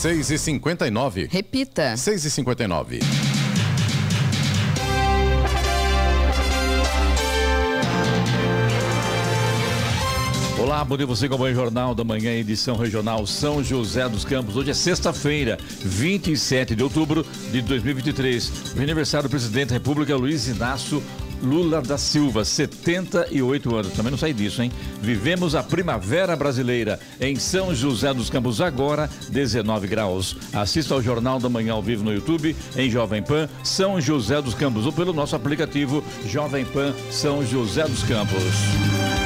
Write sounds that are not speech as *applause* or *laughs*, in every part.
6 e 59 Repita. 6 e 59 Olá, bom dia você com o Jornal da Manhã, edição regional São José dos Campos. Hoje é sexta-feira, 27 de outubro de 2023. O aniversário do presidente da República, Luiz Inácio Lula da Silva, 78 anos. Também não sai disso, hein? Vivemos a primavera brasileira em São José dos Campos, agora 19 graus. Assista ao Jornal da Manhã ao vivo no YouTube, em Jovem Pan, São José dos Campos, ou pelo nosso aplicativo Jovem Pan São José dos Campos.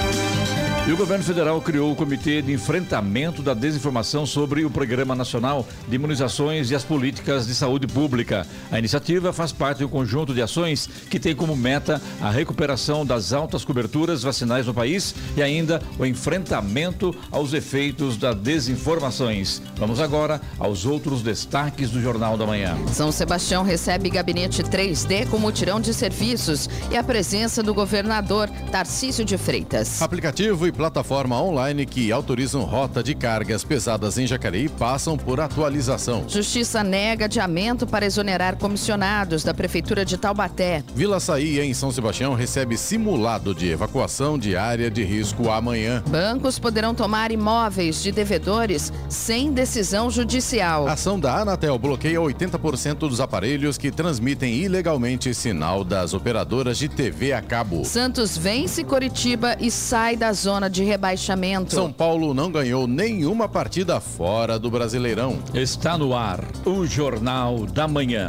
E o governo federal criou o Comitê de Enfrentamento da Desinformação sobre o Programa Nacional de Imunizações e as Políticas de Saúde Pública. A iniciativa faz parte de um conjunto de ações que tem como meta a recuperação das altas coberturas vacinais no país e ainda o enfrentamento aos efeitos das desinformações. Vamos agora aos outros destaques do Jornal da Manhã. São Sebastião recebe gabinete 3D com mutirão de serviços e a presença do governador Tarcísio de Freitas. Aplicativo e plataforma online que autorizam rota de cargas pesadas em Jacareí passam por atualização. Justiça nega adiamento para exonerar comissionados da Prefeitura de Taubaté. Vila Saí, em São Sebastião, recebe simulado de evacuação de área de risco amanhã. Bancos poderão tomar imóveis de devedores sem decisão judicial. A ação da Anatel bloqueia 80% dos aparelhos que transmitem ilegalmente sinal das operadoras de TV a cabo. Santos vence Coritiba e sai da zona zona de rebaixamento. São Paulo não ganhou nenhuma partida fora do Brasileirão. Está no ar o Jornal da Manhã.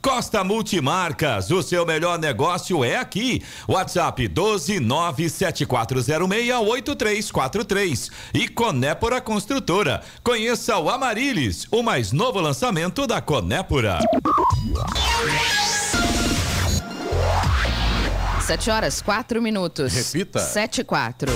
Costa Multimarcas, o seu melhor negócio é aqui. WhatsApp 12974068343 e Conépora Construtora. Conheça o Amarilis, o mais novo lançamento da Conépora. Sete horas, quatro minutos. Repita. Sete e quatro.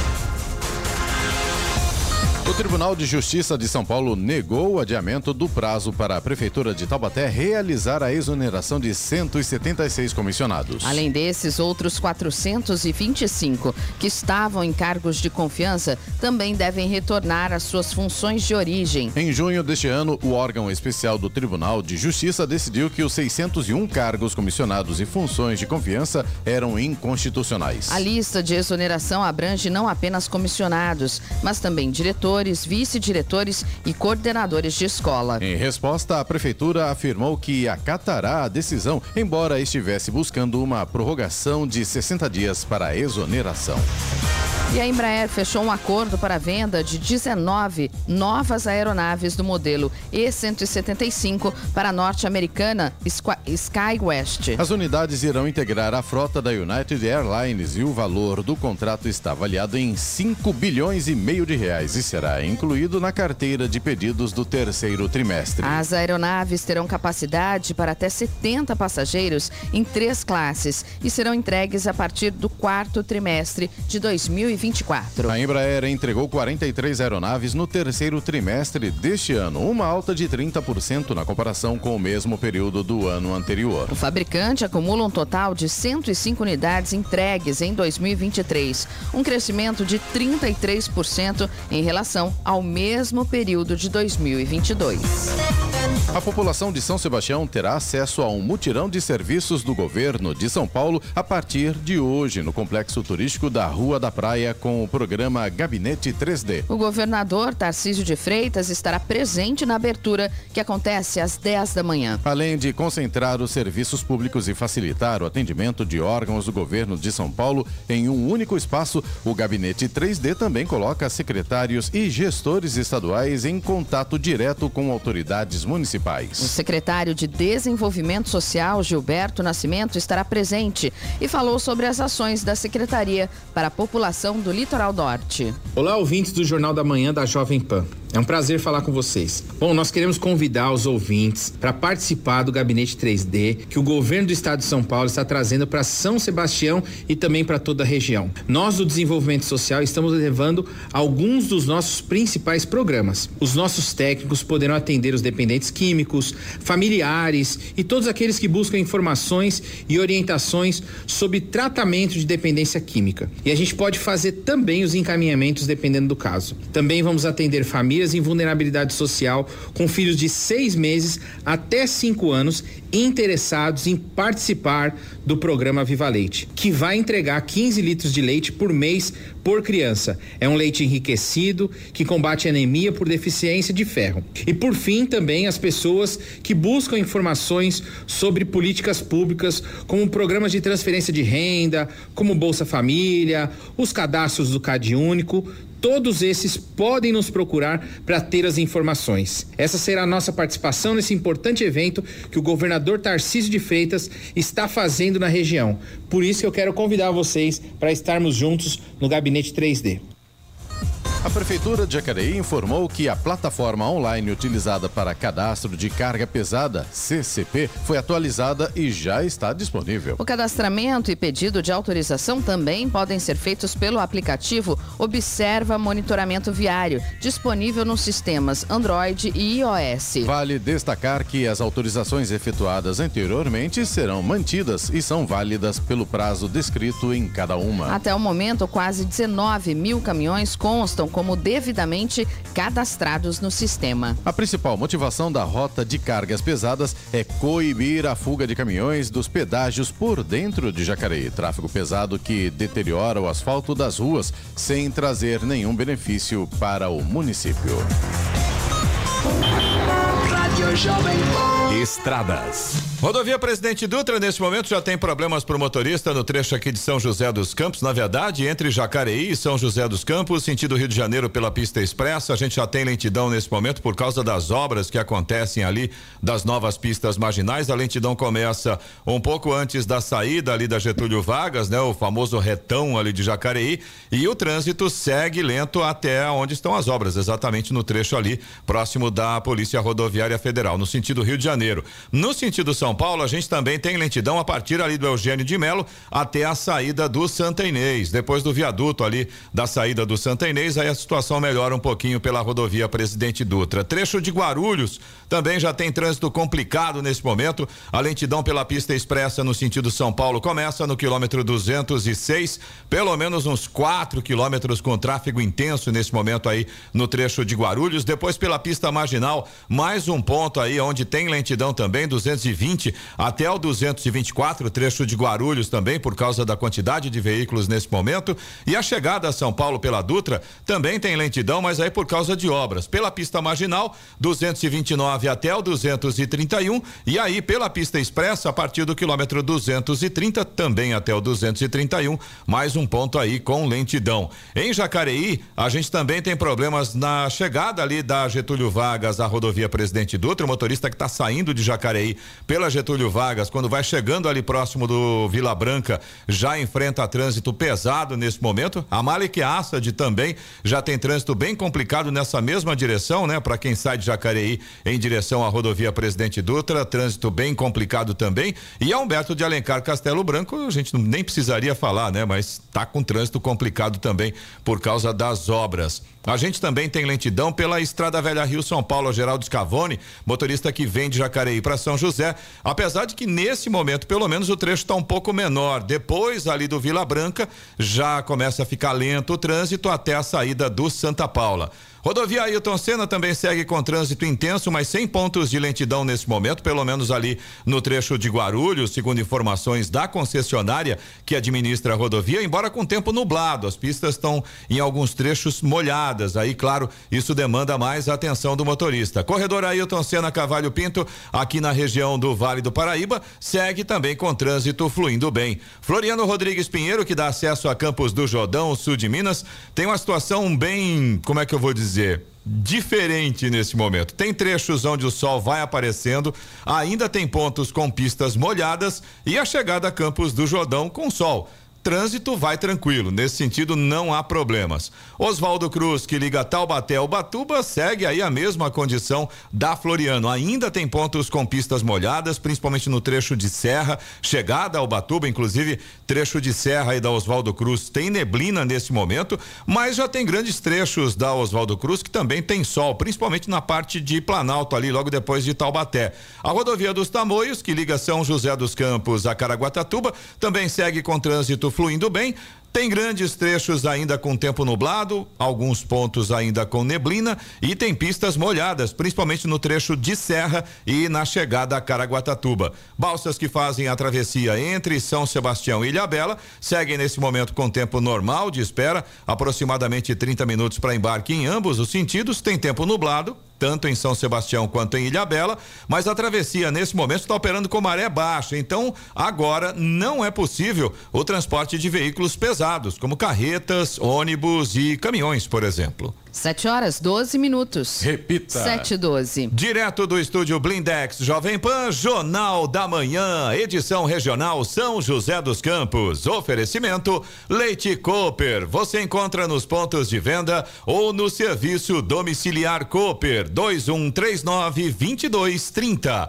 O Tribunal de Justiça de São Paulo negou o adiamento do prazo para a Prefeitura de Taubaté realizar a exoneração de 176 comissionados. Além desses, outros 425 que estavam em cargos de confiança também devem retornar às suas funções de origem. Em junho deste ano, o órgão especial do Tribunal de Justiça decidiu que os 601 cargos comissionados e funções de confiança eram inconstitucionais. A lista de exoneração abrange não apenas comissionados, mas também diretores diretores, vice-diretores e coordenadores de escola. Em resposta, a prefeitura afirmou que acatará a decisão, embora estivesse buscando uma prorrogação de 60 dias para a exoneração. E a Embraer fechou um acordo para a venda de 19 novas aeronaves do modelo E-175 para a norte-americana SkyWest. As unidades irão integrar a frota da United Airlines e o valor do contrato está avaliado em 5 bilhões e meio de reais e será incluído na carteira de pedidos do terceiro trimestre. As aeronaves terão capacidade para até 70 passageiros em três classes e serão entregues a partir do quarto trimestre de 2020. 2024. A Embraer entregou 43 aeronaves no terceiro trimestre deste ano, uma alta de 30% na comparação com o mesmo período do ano anterior. O fabricante acumula um total de 105 unidades entregues em 2023, um crescimento de 33% em relação ao mesmo período de 2022. A população de São Sebastião terá acesso a um mutirão de serviços do governo de São Paulo a partir de hoje no complexo turístico da Rua da Praia com o programa Gabinete 3D. O governador Tarcísio de Freitas estará presente na abertura que acontece às 10 da manhã. Além de concentrar os serviços públicos e facilitar o atendimento de órgãos do governo de São Paulo em um único espaço, o Gabinete 3D também coloca secretários e gestores estaduais em contato direto com autoridades municipais municipais. O secretário de Desenvolvimento Social, Gilberto Nascimento, estará presente e falou sobre as ações da secretaria para a população do Litoral Norte. Olá, ouvintes do Jornal da Manhã da Jovem Pan. É um prazer falar com vocês. Bom, nós queremos convidar os ouvintes para participar do Gabinete 3D que o governo do estado de São Paulo está trazendo para São Sebastião e também para toda a região. Nós do Desenvolvimento Social estamos levando alguns dos nossos principais programas. Os nossos técnicos poderão atender os dependentes químicos, familiares e todos aqueles que buscam informações e orientações sobre tratamento de dependência química. E a gente pode fazer também os encaminhamentos dependendo do caso. Também vamos atender famílias famílias em vulnerabilidade social com filhos de seis meses até cinco anos interessados em participar do programa Viva Leite, que vai entregar 15 litros de leite por mês por criança. É um leite enriquecido que combate anemia por deficiência de ferro. E por fim, também as pessoas que buscam informações sobre políticas públicas, como programas de transferência de renda, como Bolsa Família, os cadastros do Cade Único, Todos esses podem nos procurar para ter as informações. Essa será a nossa participação nesse importante evento que o governador Tarcísio de Freitas está fazendo na região. Por isso que eu quero convidar vocês para estarmos juntos no Gabinete 3D. A Prefeitura de Jacareí informou que a plataforma online utilizada para cadastro de carga pesada, CCP, foi atualizada e já está disponível. O cadastramento e pedido de autorização também podem ser feitos pelo aplicativo Observa Monitoramento Viário, disponível nos sistemas Android e iOS. Vale destacar que as autorizações efetuadas anteriormente serão mantidas e são válidas pelo prazo descrito em cada uma. Até o momento, quase 19 mil caminhões constam como devidamente cadastrados no sistema. A principal motivação da rota de cargas pesadas é coibir a fuga de caminhões dos pedágios por dentro de Jacareí. Tráfego pesado que deteriora o asfalto das ruas sem trazer nenhum benefício para o município. Estradas. Rodovia Presidente Dutra, nesse momento, já tem problemas para o motorista no trecho aqui de São José dos Campos. Na verdade, entre Jacareí e São José dos Campos, sentido Rio de Janeiro pela pista expressa, a gente já tem lentidão nesse momento por causa das obras que acontecem ali das novas pistas marginais. A lentidão começa um pouco antes da saída ali da Getúlio Vargas, né? O famoso retão ali de Jacareí. E o trânsito segue lento até onde estão as obras, exatamente no trecho ali, próximo da Polícia Rodoviária Federal, no sentido Rio de Janeiro. No sentido São Paulo, a gente também tem lentidão a partir ali do Eugênio de Melo até a saída do Santa Inês. Depois do viaduto ali da saída do Santa Inês, aí a situação melhora um pouquinho pela rodovia Presidente Dutra. Trecho de Guarulhos também já tem trânsito complicado nesse momento. A lentidão pela pista expressa no sentido São Paulo começa no quilômetro 206, pelo menos uns 4 quilômetros com tráfego intenso nesse momento aí no trecho de Guarulhos. Depois pela pista marginal, mais um ponto aí onde tem lentidão também, 220 até o 224, trecho de Guarulhos também, por causa da quantidade de veículos nesse momento. E a chegada a São Paulo pela Dutra também tem lentidão, mas aí por causa de obras. Pela pista marginal, 229 até o 231 e aí pela pista expressa a partir do quilômetro 230 também até o 231, mais um ponto aí com lentidão. Em Jacareí, a gente também tem problemas na chegada ali da Getúlio Vargas à rodovia Presidente Dutra, o motorista que está saindo de Jacareí pela Getúlio Vargas, quando vai chegando ali próximo do Vila Branca, já enfrenta trânsito pesado nesse momento. A Malik Assad também já tem trânsito bem complicado nessa mesma direção, né? Para quem sai de Jacareí em direção à rodovia Presidente Dutra, trânsito bem complicado também. E a Humberto de Alencar Castelo Branco, a gente nem precisaria falar, né? Mas tá com trânsito complicado também por causa das obras. A gente também tem lentidão pela Estrada Velha Rio São Paulo, Geraldo Scavone, motorista que vem de Jacareí para São José. Apesar de que nesse momento, pelo menos, o trecho está um pouco menor. Depois, ali do Vila Branca, já começa a ficar lento o trânsito até a saída do Santa Paula. Rodovia Ailton Senna também segue com trânsito intenso, mas sem pontos de lentidão nesse momento, pelo menos ali no trecho de Guarulhos, segundo informações da concessionária que administra a rodovia, embora com tempo nublado. As pistas estão em alguns trechos molhadas. Aí, claro, isso demanda mais atenção do motorista. Corredor Ailton Senna Cavalho Pinto, aqui na região do Vale do Paraíba, segue também com trânsito fluindo bem. Floriano Rodrigues Pinheiro, que dá acesso a Campos do Jordão, sul de Minas, tem uma situação bem, como é que eu vou dizer? Dizer, diferente nesse momento. Tem trechos onde o sol vai aparecendo, ainda tem pontos com pistas molhadas e a chegada a Campos do Jordão com sol trânsito vai tranquilo. Nesse sentido, não há problemas. Oswaldo Cruz, que liga Taubaté ao Batuba, segue aí a mesma condição da Floriano. Ainda tem pontos com pistas molhadas, principalmente no trecho de serra. Chegada ao Batuba, inclusive, trecho de serra e da Oswaldo Cruz tem neblina nesse momento, mas já tem grandes trechos da Oswaldo Cruz que também tem sol, principalmente na parte de Planalto, ali logo depois de Taubaté. A rodovia dos Tamoios, que liga São José dos Campos a Caraguatatuba, também segue com trânsito fluindo bem. Tem grandes trechos ainda com tempo nublado, alguns pontos ainda com neblina e tem pistas molhadas, principalmente no trecho de serra e na chegada a Caraguatatuba. Balsas que fazem a travessia entre São Sebastião e Ilhabela seguem nesse momento com tempo normal de espera, aproximadamente 30 minutos para embarque em ambos os sentidos. Tem tempo nublado, tanto em São Sebastião quanto em Ilhabela, mas a travessia nesse momento está operando com maré baixa, então agora não é possível o transporte de veículos pesados, como carretas, ônibus e caminhões, por exemplo. 7 horas 12 minutos. Repita. 7 e 12. Direto do estúdio Blindex Jovem Pan, Jornal da Manhã, edição regional São José dos Campos. Oferecimento Leite Cooper. Você encontra nos pontos de venda ou no serviço domiciliar Cooper 2139 2230.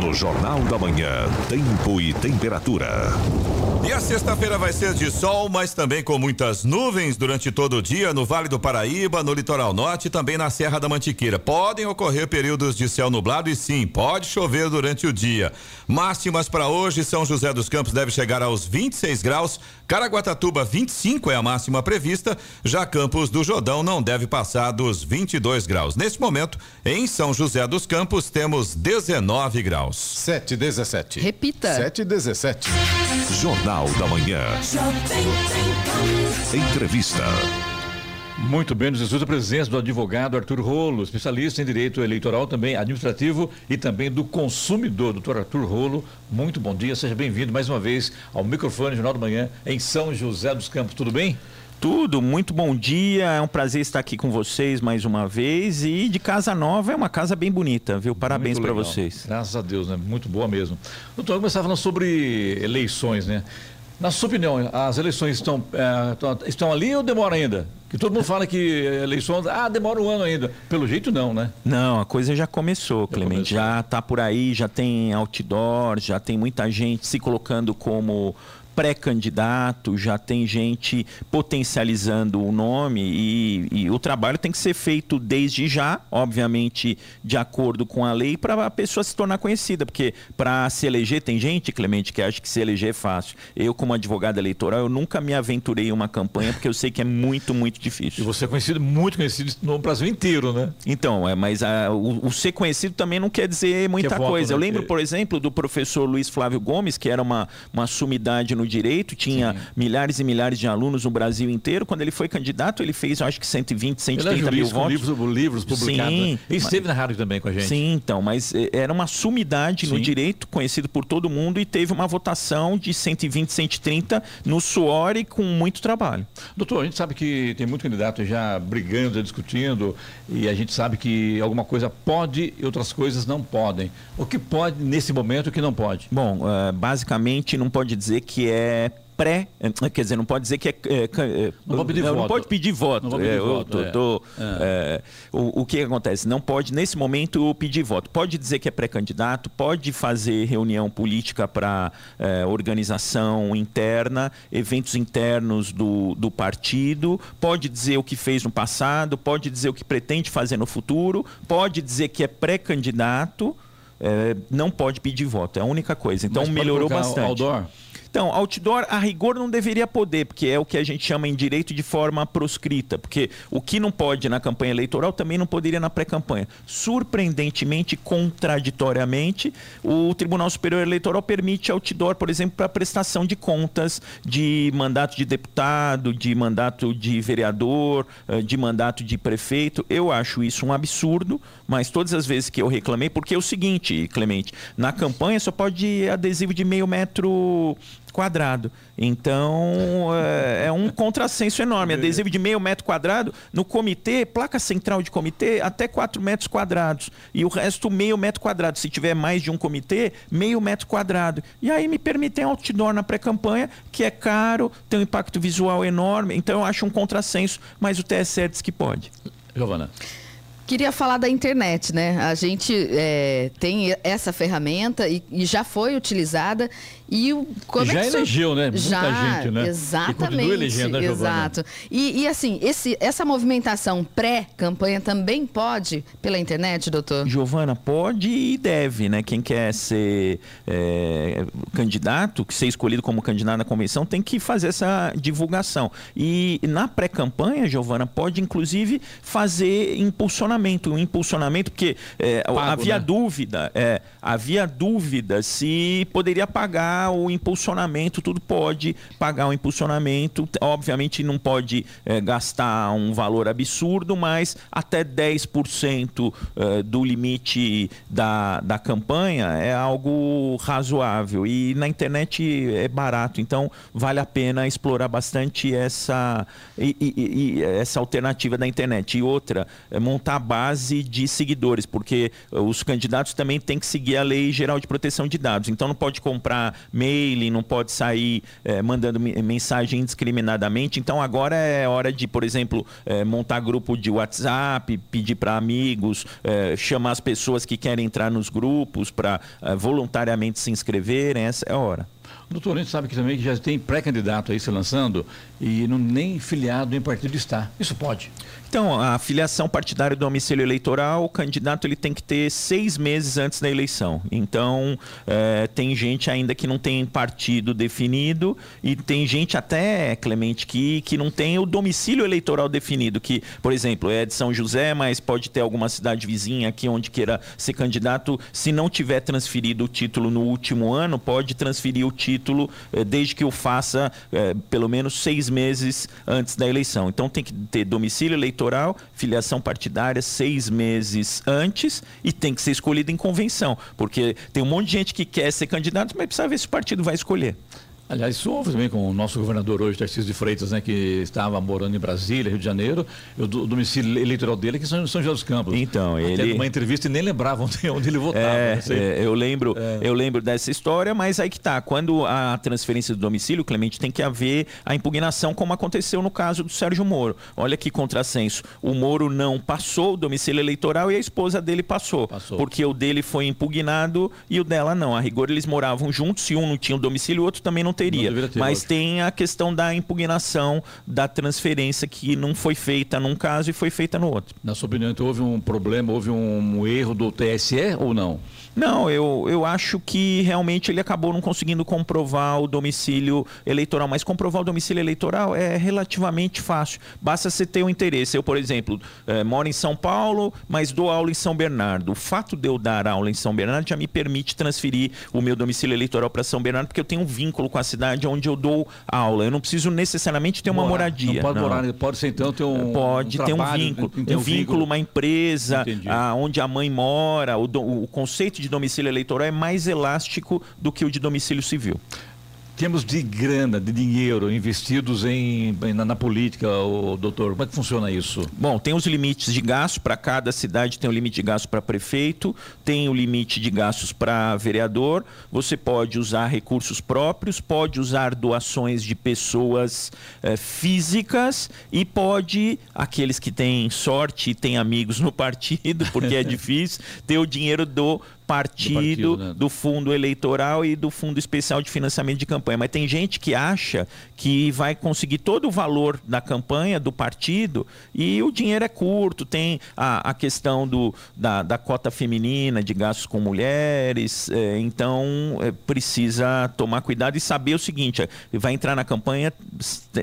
No Jornal da Manhã, Tempo e Temperatura. E a sexta-feira vai ser de sol, mas também com muitas nuvens durante todo o dia no Vale do Paraíba, no litoral norte e também na Serra da Mantiqueira. Podem ocorrer períodos de céu nublado e sim, pode chover durante o dia. Máximas para hoje, São José dos Campos deve chegar aos 26 graus, Caraguatatuba 25 é a máxima prevista, já Campos do Jordão não deve passar dos 22 graus. Neste momento, em São José dos Campos temos 19 graus. 7 17. Repita. 7 17. Jornal da Manhã. Entrevista. Muito bem, nos estudos a presença do advogado Arthur Rolo, especialista em direito eleitoral, também administrativo e também do consumidor. Doutor Arthur Rolo, muito bom dia, seja bem-vindo mais uma vez ao microfone Jornal da Manhã em São José dos Campos. Tudo bem? Tudo, muito bom dia. É um prazer estar aqui com vocês mais uma vez. E de casa nova é uma casa bem bonita, viu? Parabéns para vocês. Graças a Deus, né? Muito boa mesmo. Doutor, eu começar falando sobre eleições, né? Na sua opinião, as eleições estão, eh, estão- estão ali ou demora ainda? Que todo mundo fala que eleições, ah, demora um ano ainda. Pelo jeito não, né? Não, a coisa já começou, Clemente. Já tá por aí, já tem outdoor, já tem muita gente se colocando como pré-candidato, já tem gente potencializando o nome e, e o trabalho tem que ser feito desde já, obviamente de acordo com a lei, para a pessoa se tornar conhecida, porque para se eleger tem gente, Clemente, que acha que se eleger é fácil. Eu como advogado eleitoral, eu nunca me aventurei em uma campanha porque eu sei que é muito, muito E difícil. você é conhecido, muito conhecido no Brasil inteiro, né? Então, é, mas a- o, o ser conhecido também não quer dizer muita Que é voto, coisa. Eu né? lembro, Que- por exemplo, do professor Luiz Flávio Gomes, que era uma, uma sumidade no direito, tinha milhares e milhares de alunos no Brasil inteiro. Quando ele foi candidato, ele fez, acho que 120, Ele é 130 mil votos. livros, livros publicados. Sim, né? Ele mas- esteve na rádio também com a gente. Sim, então, mas eh, era uma sumidade no Sim. direito, conhecido por todo mundo, e teve uma votação de 120, 130 no suor e com muito trabalho. Doutor, a gente sabe que tem muito candidato já brigando, já discutindo, e a gente sabe que alguma coisa pode e outras coisas não podem. O que pode nesse momento e o que não pode? Bom, eh, basicamente não pode dizer que é pré, quer dizer, não pode dizer que é, é, é, Não pode pedir não, voto. não pode pedir voto. Não pode pedir É, eu voto, tô- é. tô, é, o, o que acontece? Não pode nesse momento pedir voto. Pode dizer que é pré-candidato, pode fazer reunião política para organização interna, eventos internos do, do partido, pode dizer o que fez no passado, pode dizer o que pretende fazer no futuro, pode dizer que é pré-candidato. é, não pode pedir voto, é a única coisa. Então pode melhorou bastante. Outdoor? Então, outdoor, a rigor, não deveria poder, porque é o que a gente chama em direito de forma proscrita, porque o que não pode na campanha eleitoral também não poderia na pré-campanha. Surpreendentemente, contraditoriamente, o Tribunal Superior Eleitoral permite outdoor, por exemplo, para prestação de contas de mandato de deputado, de mandato de vereador, eh, de mandato de prefeito. Eu acho isso um absurdo, mas todas as vezes que eu reclamei, porque é o seguinte, Clemente, na campanha só pode adesivo de meio metro quadrado. Então é, é, um contrassenso enorme. Adesivo de meio metro quadrado no comitê, placa central de comitê, até 4 metros quadrados. E o resto meio metro quadrado. Se tiver mais de um comitê, meio metro quadrado. E aí me permitem outdoor na pré-campanha, que é caro, tem um impacto visual enorme. Então eu acho um contrassenso, mas o TSE diz que pode. Giovana. Queria falar da internet, né? A gente é, tem essa ferramenta e, e, já foi utilizada e o como já é que elegeu, né? Muita já, gente, né? Exatamente. E elegendo, né, Exato. E, e, assim, esse, essa movimentação pré-campanha também pode pela internet, doutor? Giovana, pode e deve, né? Quem quer ser é, candidato, ser escolhido como candidato na convenção, tem que fazer essa divulgação. E na pré-campanha, Giovana, pode inclusive fazer impulsionamento, um impulsionamento, porque é, Pago, havia né? dúvida, é, havia dúvida se poderia pagar o impulsionamento, tudo pode pagar o impulsionamento. Obviamente não pode é, gastar um valor absurdo, mas até 10% é, do limite da, da campanha é algo razoável. E na internet é barato, então vale a pena explorar bastante essa, e, e, e essa alternativa da internet. E outra, é montar base de seguidores, porque os candidatos também têm que seguir a Lei Geral de Proteção de Dados. Então não pode comprar mailing, não pode sair é, mandando mensagem indiscriminadamente. Então agora é hora de, por exemplo, é, montar grupo de WhatsApp, pedir para amigos, é, chamar as pessoas que querem entrar nos grupos para voluntariamente se inscreverem. Essa é a hora. Doutor, a gente sabe que também já tem pré-candidato aí se lançando e não, nem filiado em partido está. Isso pode? Então, a filiação partidária do domicílio eleitoral, o candidato ele tem que ter seis meses antes da eleição. Então, é, tem gente ainda que não tem partido definido e tem gente até, Clemente, que, que não tem o domicílio eleitoral definido, que, por exemplo, é de São José, mas pode ter alguma cidade vizinha aqui onde queira ser candidato. Se não tiver transferido o título no último ano, pode transferir o título é, desde que o faça é, pelo menos seis meses antes da eleição. Então, tem que ter domicílio eleitoral eleitoral, filiação partidária seis meses antes e tem que ser escolhido em convenção, porque tem um monte de gente que quer ser candidato, mas precisa ver se o partido vai escolher. Aliás, isso houve também com o nosso governador hoje, Tarcísio de Freitas, né, que estava morando em Brasília, Rio de Janeiro. O domicílio eleitoral dele é que São, São José dos Campos. Então, Até ele... uma entrevista e nem lembrava *laughs* onde, onde ele votava. É, né, é, eu, lembro, é. eu lembro dessa história, mas aí que tá. Quando a transferência do domicílio, Clemente, tem que haver a impugnação, como aconteceu no caso do Sérgio Moro. Olha que contrassenso. O Moro não passou o domicílio eleitoral e a esposa dele passou. passou. Porque o dele foi impugnado e o dela não. A rigor, eles moravam juntos. Se um não tinha o domicílio, o outro também não teria. Não ter, mas tem a questão da impugnação da transferência que não foi feita num caso e foi feita no outro. Na sua opinião, então, houve um problema, houve um erro do TSE ou não? Não, eu, eu acho que realmente ele acabou não conseguindo comprovar o domicílio eleitoral, mas comprovar o domicílio eleitoral é relativamente fácil. Basta você ter um interesse. Eu, por exemplo, é, moro em São Paulo, mas dou aula em São Bernardo. O fato de eu dar aula em São Bernardo já me permite transferir o meu domicílio eleitoral para São Bernardo, porque eu tenho um vínculo com a cidade onde eu dou aula. Eu não preciso necessariamente ter uma morar. moradia. Não pode não. morar, pode ser então ter um Pode um ter um vínculo, um, um vínculo, uma empresa, a, onde a mãe mora, o, o conceito de domicílio eleitoral é mais elástico do que o de domicílio civil termos de grana, de dinheiro investidos em, na, na, política, o doutor, como é que funciona isso? Bom, tem os limites de gasto para cada cidade, tem o limite de gasto para prefeito, tem o limite de gastos para vereador. Você pode usar recursos próprios, pode usar doações de pessoas eh, físicas e pode, aqueles que têm sorte e têm amigos no partido, *laughs* porque é difícil, ter o dinheiro do partido, do, partido, né? do fundo eleitoral e do fundo especial de financiamento de campanha. Mas tem gente que acha que vai conseguir todo o valor da campanha do partido e o dinheiro é curto. Tem a, a questão do, da, da cota feminina de gastos com mulheres. É, então é, precisa tomar cuidado e saber o seguinte: é, vai entrar na campanha,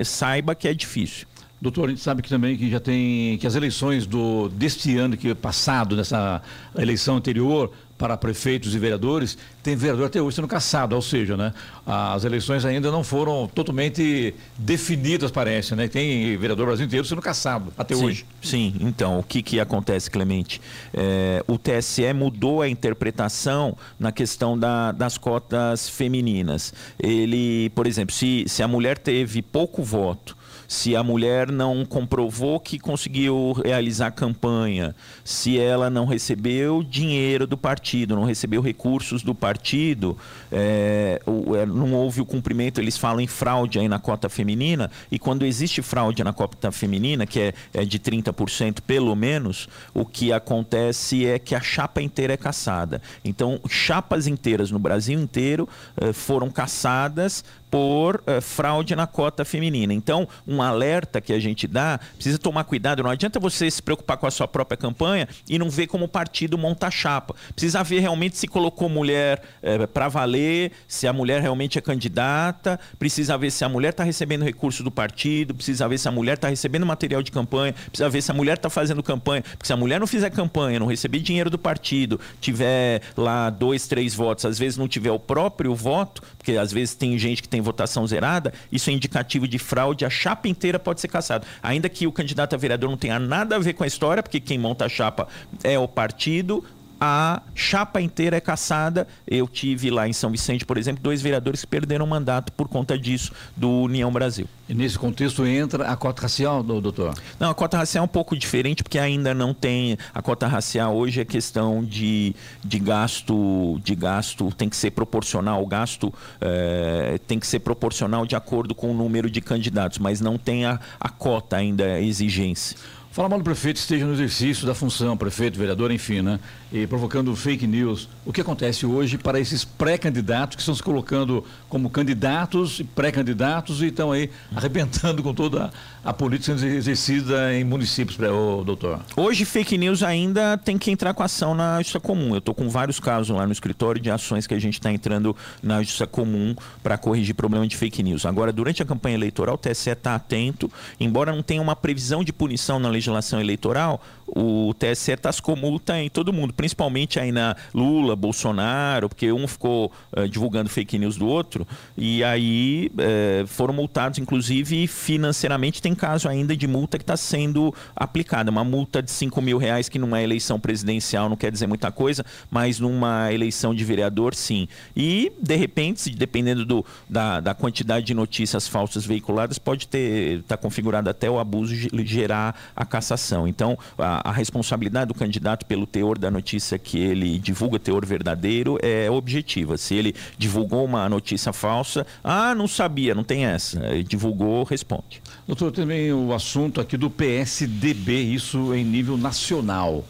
saiba que é difícil. Doutor, a gente sabe que também que já tem que as eleições do deste ano que é passado, nessa eleição anterior para prefeitos e vereadores, tem vereador até hoje sendo caçado, ou seja, né, as eleições ainda não foram totalmente definidas, parece, né? Tem vereador Brasil inteiro sendo caçado até sim, hoje. Sim, então, o que que acontece, Clemente? É, o TSE mudou a interpretação na questão da, das cotas femininas. Ele, por exemplo, se, se a mulher teve pouco voto se a mulher não comprovou que conseguiu realizar campanha, se ela não recebeu dinheiro do partido, não recebeu recursos do partido, é, é, não houve o cumprimento, eles falam em fraude aí na cota feminina, e quando existe fraude na cota feminina, que é, é de 30% pelo menos, o que acontece é que a chapa inteira é caçada. Então, chapas inteiras no Brasil inteiro eh, foram caçadas por uh, fraude na cota feminina. Então, um alerta que a gente dá, precisa tomar cuidado, não adianta você se preocupar com a sua própria campanha e não ver como o partido monta chapa. Precisa ver realmente se colocou mulher uh, eh, para valer, se a mulher realmente é candidata, precisa ver se a mulher está recebendo recurso do partido, precisa ver se a mulher está recebendo material de campanha, precisa ver se a mulher está fazendo campanha, porque se a mulher não fizer campanha, não receber dinheiro do partido, tiver lá dois, três votos, às vezes não tiver o próprio voto, porque às vezes tem gente que tem votação zerada, isso é indicativo de fraude, a chapa inteira pode ser caçada. Ainda que o candidato a vereador não tenha nada a ver com a história, porque quem monta a chapa é o partido, a chapa inteira é caçada. Eu tive lá em São Vicente, por exemplo, dois vereadores que perderam o mandato por conta disso, do União Brasil. E nesse contexto entra a cota racial, doutor? Não, a cota racial é um pouco diferente, porque ainda não tem. A cota racial hoje é questão de, de gasto, de gasto, tem que ser proporcional, o gasto é, tem que ser proporcional de acordo com o número de candidatos, mas não tem a, a cota ainda, a exigência. Fala mal do prefeito esteja no exercício da função, prefeito, vereador, enfim, né? E provocando fake news. O que acontece hoje para esses pré-candidatos que estão se colocando como candidatos e pré-candidatos e estão aí arrebentando com toda a política sendo exercida em municípios, o doutor? Hoje, fake news ainda tem que entrar com ação na justiça comum. Eu estou com vários casos lá no escritório de ações que a gente está entrando na justiça comum para corrigir problema de fake news. Agora, durante a campanha eleitoral, o TSE está atento, embora não tenha uma previsão de punição na legislação legislação eleitoral, o TSE tascou multa em todo mundo, principalmente aí na Lula, Bolsonaro, porque um ficou uh, divulgando fake news do outro, e aí uh, foram multados, inclusive financeiramente. Tem caso ainda de multa que está sendo aplicada. Uma multa de 5 mil reais, que numa eleição presidencial não quer dizer muita coisa, mas numa eleição de vereador, sim. E, de repente, dependendo do, da, da quantidade de notícias falsas veiculadas, pode ter tá configurado até o abuso gerar a cassação. Então, a, a, responsabilidade do candidato pelo teor da notícia que ele divulga, teor verdadeiro, é objetiva. Se ele divulgou uma notícia falsa, ah, não sabia, não tem essa. Ele divulgou, responde. Doutor, também o assunto aqui do PSDB, isso em nível nacional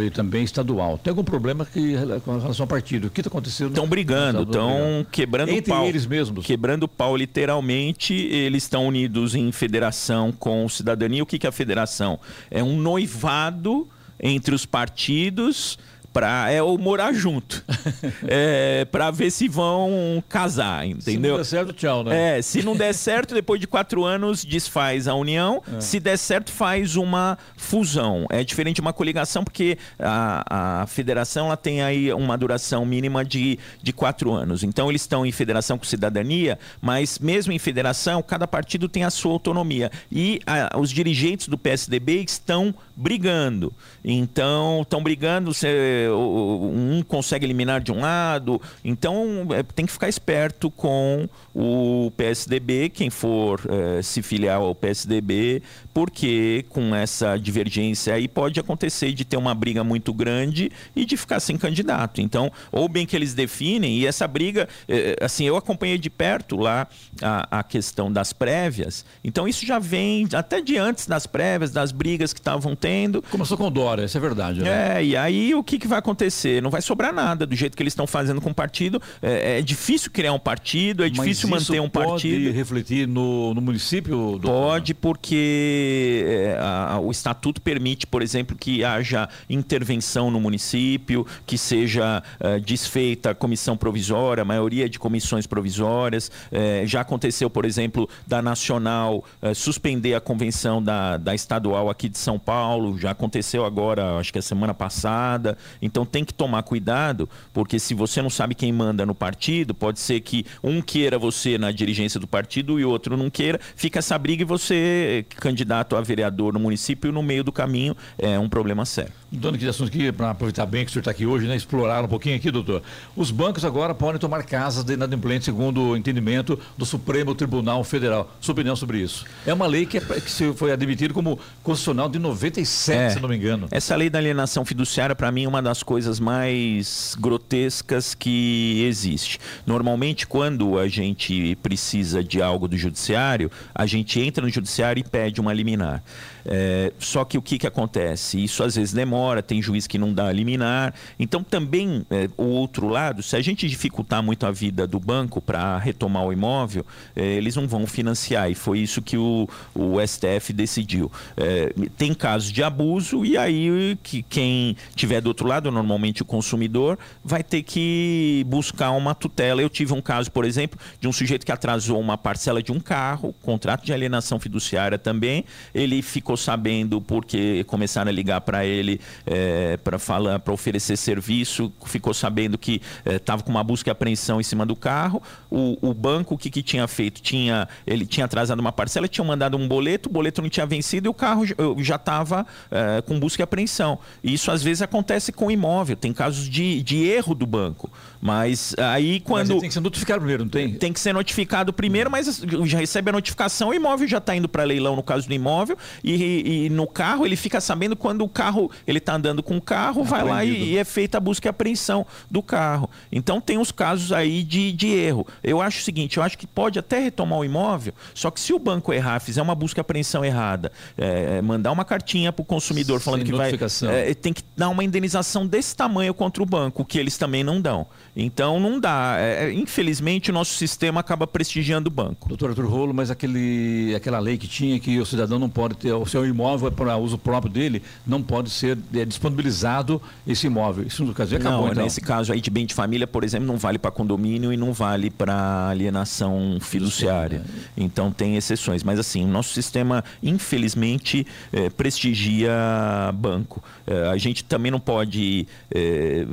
e também estadual. Tem algum problema que, com relação ao partido? O que está acontecendo? Estão brigando, estão quebrando Entre o pau. eles mesmos. Quebrando o pau, literalmente. Eles estão unidos em federação com cidadania. O que, que é a federação? É um noivado entre os partidos pra, é o morar junto. *laughs* é, pra ver se vão casar, entendeu? Se não der certo, tchau, né? É, se não der certo, depois de quatro anos, desfaz a união. É. Se der certo, faz uma fusão. É diferente de uma coligação, porque a, a federação ela tem aí uma duração mínima de, de quatro anos. Então, eles estão em federação com cidadania, mas mesmo em federação, cada partido tem a sua autonomia. E a, os dirigentes do PSDB estão brigando. Então, estão brigando. Você um consegue eliminar de um lado. Então é, tem que ficar esperto com o PSDB, quem for é, se filiar ao PSDB, porque com essa divergência aí pode acontecer de ter uma briga muito grande e de ficar sem candidato. Então, ou bem que eles definem, e essa briga, é, assim, eu acompanhei de perto lá a, a questão das prévias, então isso já vem até de antes das prévias, das brigas que estavam tendo. Começou com Dória, isso é verdade. Né? É, e aí o que, que vai acontecer? Não vai sobrar nada do jeito que eles estão fazendo com o partido. É, é difícil criar um partido, é difícil manter um partido. Pode refletir no, no município? Do... Pode, porque é, a, o estatuto permite, por exemplo, que haja intervenção no município, que seja é, desfeita a comissão provisória, a maioria de comissões provisórias. É, já aconteceu, por exemplo, da Nacional suspender a convenção da, da estadual aqui de São Paulo, já aconteceu agora, acho que a semana passada. Então tem que tomar cuidado, porque se você não sabe quem manda no partido, pode ser que um queira você na dirigência do partido e outro não queira, fica essa briga e você, candidato a vereador no município, no meio do caminho, é um problema sério. Dando aqui de assunto aqui, para aproveitar bem que o senhor está aqui hoje, né, explorar um pouquinho aqui, doutor. Os bancos agora podem tomar casas de inadimplente, segundo o entendimento do Supremo Tribunal Federal. Sua opinião sobre isso? É uma lei que, é, que foi admitida como constitucional de 97, é, se não me engano. Essa lei da alienação fiduciária, para mim, é uma das coisas mais grotescas que existe. Normalmente, quando a gente precisa de algo do judiciário, a gente entra no judiciário e pede uma liminar. É, só que o que, que acontece? Isso às vezes demora, tem juiz que não dá liminar. Então, também, é, o outro lado, se a gente dificultar muito a vida do banco para retomar o imóvel, é, eles não vão financiar. E foi isso que o, o STF decidiu. É, tem casos de abuso, e aí que quem tiver do outro lado, normalmente o consumidor, vai ter que buscar uma tutela. Eu tive um caso, por exemplo, de um sujeito que atrasou uma parcela de um carro, contrato de alienação fiduciária também. Ele ficou ficou sabendo porque começaram a ligar para ele é, para falar, para oferecer serviço, ficou sabendo que estava é, com uma busca e apreensão em cima do carro. O, o banco o que, que tinha feito? Tinha, ele tinha atrasado uma parcela, tinha mandado um boleto, o boleto não tinha vencido e o carro já estava com busca e apreensão. E isso às vezes acontece com imóvel, tem casos de, de erro do banco. Mas aí quando. Mas tem que ser notificado primeiro, não tem? Tem que ser notificado primeiro, mas já recebe a notificação, o imóvel já está indo para leilão no caso do imóvel, e, e, no carro ele fica sabendo quando o carro, ele está andando com o carro, vai lá e, e, é feita a busca e apreensão do carro. Então tem os casos aí de, de erro. Eu acho o seguinte, eu acho que pode até retomar o imóvel, só que se o banco errar, fizer uma busca e apreensão errada, é, é mandar uma cartinha para o consumidor falando Sem que vai. É, tem que dar uma indenização desse tamanho contra o banco, que eles também não dão. Então não dá. É, é, infelizmente o nosso sistema acaba prestigiando o banco. Doutor Arthur Rolo, mas aquele, aquela lei que tinha que o cidadão não pode ter, o seu imóvel é para uso próprio dele, não pode ser é, disponibilizado esse imóvel. Isso no caso acabou, não, então. nesse caso aí de bem de família, por exemplo, não vale para condomínio e não vale para alienação fiduciária. Então tem exceções. Mas assim, o nosso sistema, infelizmente, é, prestigia banco. É, a gente também não pode é,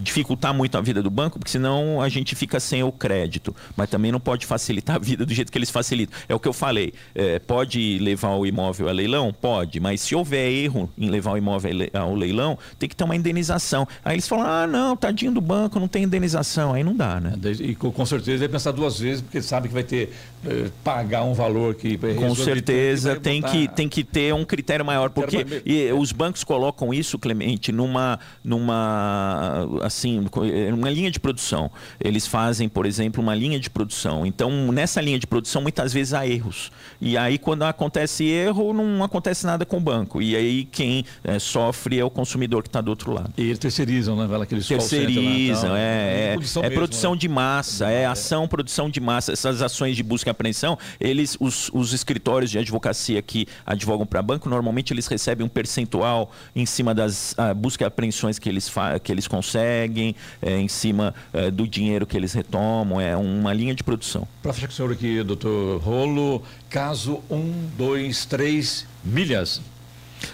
dificultar muito a vida do banco, porque senão a gente fica sem o crédito. Mas também não pode facilitar a vida do jeito que eles facilitam. É o que eu falei. É, pode levar o imóvel a leilão? Pode. Mas se houver erro em levar o imóvel ao leilão, tem que ter uma indenização. Aí eles falam: ah, não, tadinho do banco, não tem indenização. Aí não dá, né? E com certeza deve pensar duas vezes, porque sabe que vai ter eh, pagar um valor que com certeza que tem que tem que ter um critério maior porque e, os bancos colocam isso Clemente numa numa assim uma linha de produção eles fazem por exemplo uma linha de produção então nessa linha de produção muitas vezes há erros e aí quando acontece erro não acontece nada com o banco. E aí quem é, sofre é o consumidor que está do outro lado. E eles terceirizam né? Aqueles terceirizam lá, é, é, é, produção, é mesmo, produção né? de massa é ação produção de massa. Essas ações de busca e apreensão, eles, os, os escritórios de advocacia que advogam para banco, normalmente eles recebem um percentual em cima das uh, busca e apreensões que eles, que eles conseguem, é, em cima uh, do dinheiro que eles retomam, é uma linha de produção. Para fechar com o senhor aqui, doutor Rolo, caso 1, 2, 3, milhas.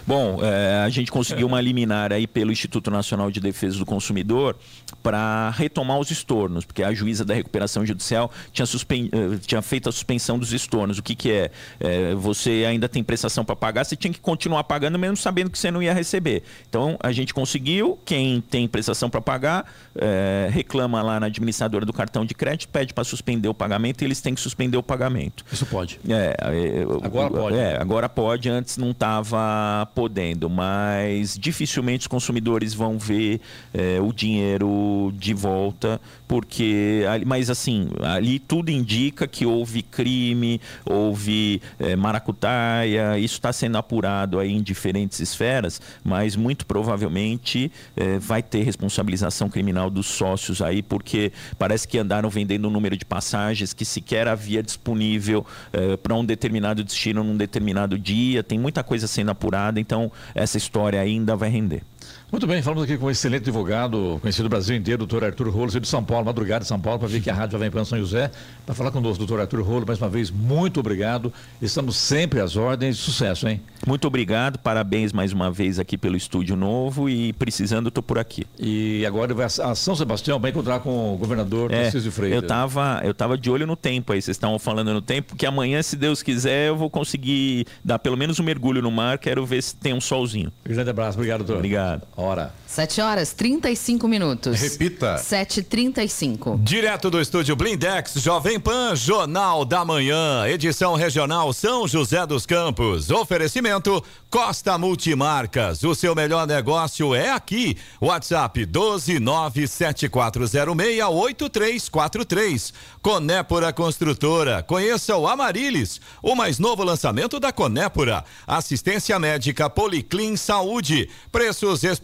Bom, é, a gente conseguiu uma liminar aí pelo Instituto Nacional de Defesa do Consumidor para retomar os estornos, porque a juíza da recuperação judicial tinha, suspen... Eh, tinha feito a suspensão dos estornos. O que, que é? é você ainda tem prestação para pagar, você tinha que continuar pagando mesmo sabendo que você não ia receber. Então, a gente conseguiu, quem tem prestação para pagar, é, reclama lá na administradora do cartão de crédito, pede para suspender o pagamento e eles têm que suspender o pagamento. Isso pode? É, é agora pode. É, agora pode, antes não estava podendo, mas dificilmente os consumidores vão ver é, o dinheiro de volta, porque, mas assim, ali tudo indica que houve crime, houve é, maracutaia, isso está sendo apurado aí em diferentes esferas, mas muito provavelmente é, vai ter responsabilização criminal dos sócios aí, porque parece que andaram vendendo um número de passagens que sequer havia disponível é, para um determinado destino num determinado dia, tem muita coisa sendo apurada, então essa história ainda vai render. Muito bem, falamos aqui com um excelente advogado, conhecido do Brasil inteiro, doutor Arthur Rolo, de São Paulo, madrugada de São Paulo, para ver que a rádio já vem para São José, para falar conosco, doutor Arthur Rolo, mais uma vez, muito obrigado. Estamos sempre às ordens, sucesso, hein? Muito obrigado, parabéns mais uma vez aqui pelo estúdio novo e precisando, estou por aqui. E agora vai a São Sebastião vai encontrar com o governador é, Tarcísio Freitas. Eu estava eu tava de olho no tempo aí, vocês estavam falando no tempo, que amanhã, se Deus quiser, eu vou conseguir dar pelo menos um mergulho no mar, quero ver se tem um solzinho. Grande abraço, obrigado, doutor. Obrigado. Hora. 7 horas 35 minutos. Repita. 7h35. Direto do estúdio Blindex, Jovem Pan, Jornal da Manhã, edição regional São José dos Campos. Oferecimento Costa Multimarcas. O seu melhor negócio é aqui. WhatsApp 12974068343. Conépora Construtora. Conheça o Amarilis, o mais novo lançamento da Conépora. Assistência médica Policlin Saúde. Preços especiais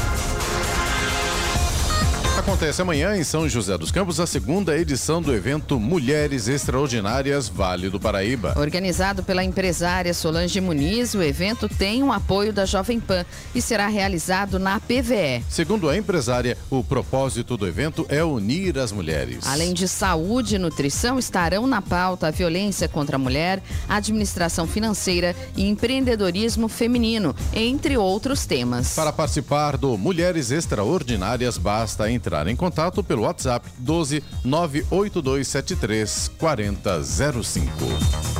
Acontece amanhã em São José dos Campos a segunda edição do evento Mulheres Extraordinárias Vale do Paraíba. Organizado pela empresária Solange Muniz, o evento tem um apoio da Jovem Pan e será realizado na PVE. Segundo a empresária, o propósito do evento é unir as mulheres. Além de saúde e nutrição, estarão na pauta a violência contra a mulher, administração financeira e empreendedorismo feminino, entre outros temas. Para participar do Mulheres Extraordinárias, basta entrar entrar em contato pelo WhatsApp 12 98273 4005.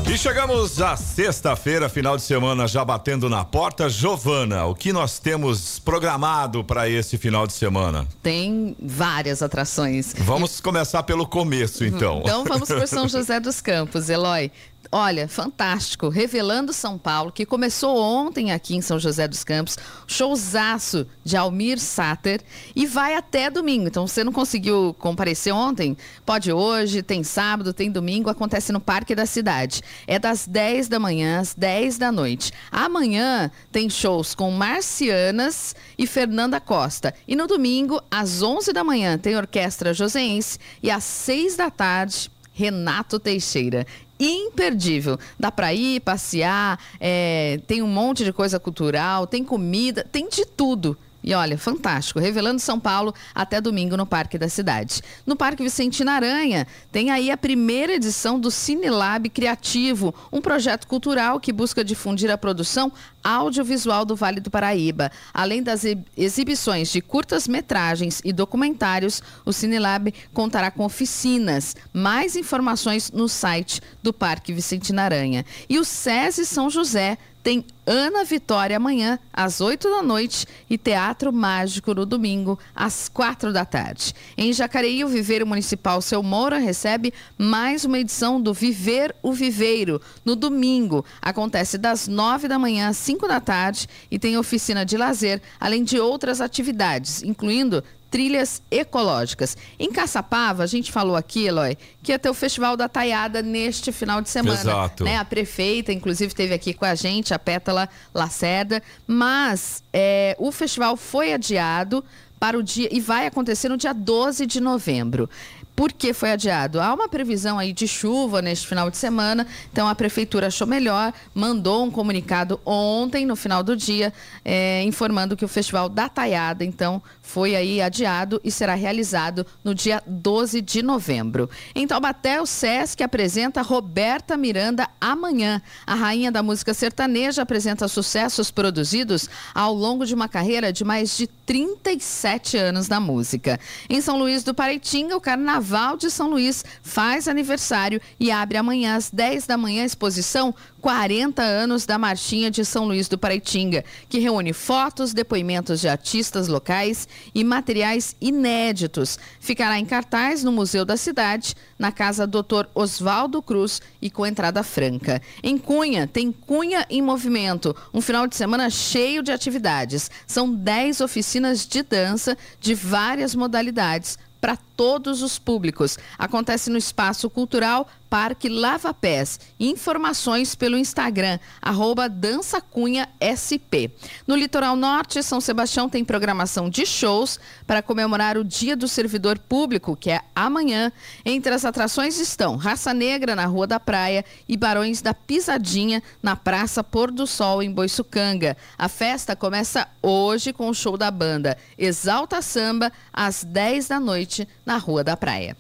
E chegamos à sexta-feira, final de semana já batendo na porta. Giovana, o que nós temos programado para esse final de semana? Tem várias atrações. Vamos e... começar pelo começo, então. Então vamos por São *laughs* José dos Campos, Eloy. Olha, fantástico. Revelando São Paulo, que começou ontem aqui em São José dos Campos. Showzaço de Almir Sater. E vai até domingo. Então, você não conseguiu comparecer ontem? Pode hoje, tem sábado, tem domingo. Acontece no Parque da Cidade. É das 10 da manhã às 10 da noite. Amanhã tem shows com Marcianas e Fernanda Costa. E no domingo, às 11 da manhã, tem Orquestra Joseense. E às 6 da tarde, Renato Teixeira imperdível. Dá para ir, passear, é, tem um monte de coisa cultural, tem comida, tem de tudo. E olha, fantástico. Revelando São Paulo até domingo no Parque da Cidade. No Parque Vicentina Aranha, tem aí a primeira edição do Cinelab Criativo, um projeto cultural que busca difundir a produção audiovisual do Vale do Paraíba. Além das exibições de curtas-metragens e documentários, o Cinelab contará com oficinas. Mais informações no site do Parque Vicentina Aranha. E o SESI São José tem Ana Vitória amanhã, às 8 da noite, e Teatro Mágico no domingo, às 4 da tarde. Em Jacareí, o Viveiro Municipal Seu Moura recebe mais uma edição do Viver o Viveiro, no domingo. Acontece das 9 da manhã às 5 da tarde e tem oficina de lazer, além de outras atividades, incluindo trilhas ecológicas. Em Caçapava, a gente falou aqui, Eloy, que ia ter o Festival da Taiada neste final de semana. Exato. Né? A prefeita, inclusive, esteve aqui com a gente, a Pétala Lacerda, mas é, o festival foi adiado para o dia e vai acontecer no dia 12 de novembro. Por que foi adiado? Há uma previsão aí de chuva neste final de semana, então a prefeitura achou melhor, mandou um comunicado ontem, no final do dia, é, informando que o Festival da Taiada, então, foi aí adiado e será realizado no dia 12 de novembro. Em Taubaté, o SESC apresenta Roberta Miranda amanhã. A rainha da música sertaneja apresenta sucessos produzidos ao longo de uma carreira de mais de 37 anos na música. Em São Luís do Paraitinga, o Carnaval de São Luís faz aniversário e abre amanhã às 10 da manhã a exposição 40 anos da Marchinha de São Luís do Paraitinga, que reúne fotos, depoimentos de artistas locais e materiais inéditos. Ficará em cartaz no Museu da Cidade, na Casa Dr. Oswaldo Cruz e com entrada franca. Em Cunha, tem Cunha em Movimento, um final de semana cheio de atividades. São 10 oficinas de dança de várias modalidades para todos os públicos. Acontece no Espaço Cultural Parque Lava Pés. Informações pelo Instagram, arroba DançaCunhaSP. No litoral norte, São Sebastião tem programação de shows para comemorar o Dia do Servidor Público, que é amanhã. Entre as atrações estão Raça Negra na Rua da Praia e Barões da Pisadinha na Praça Pôr do Sol, em Boiçucanga. A festa começa hoje com o show da banda Exalta Samba, às 10 da noite, na Rua da Praia.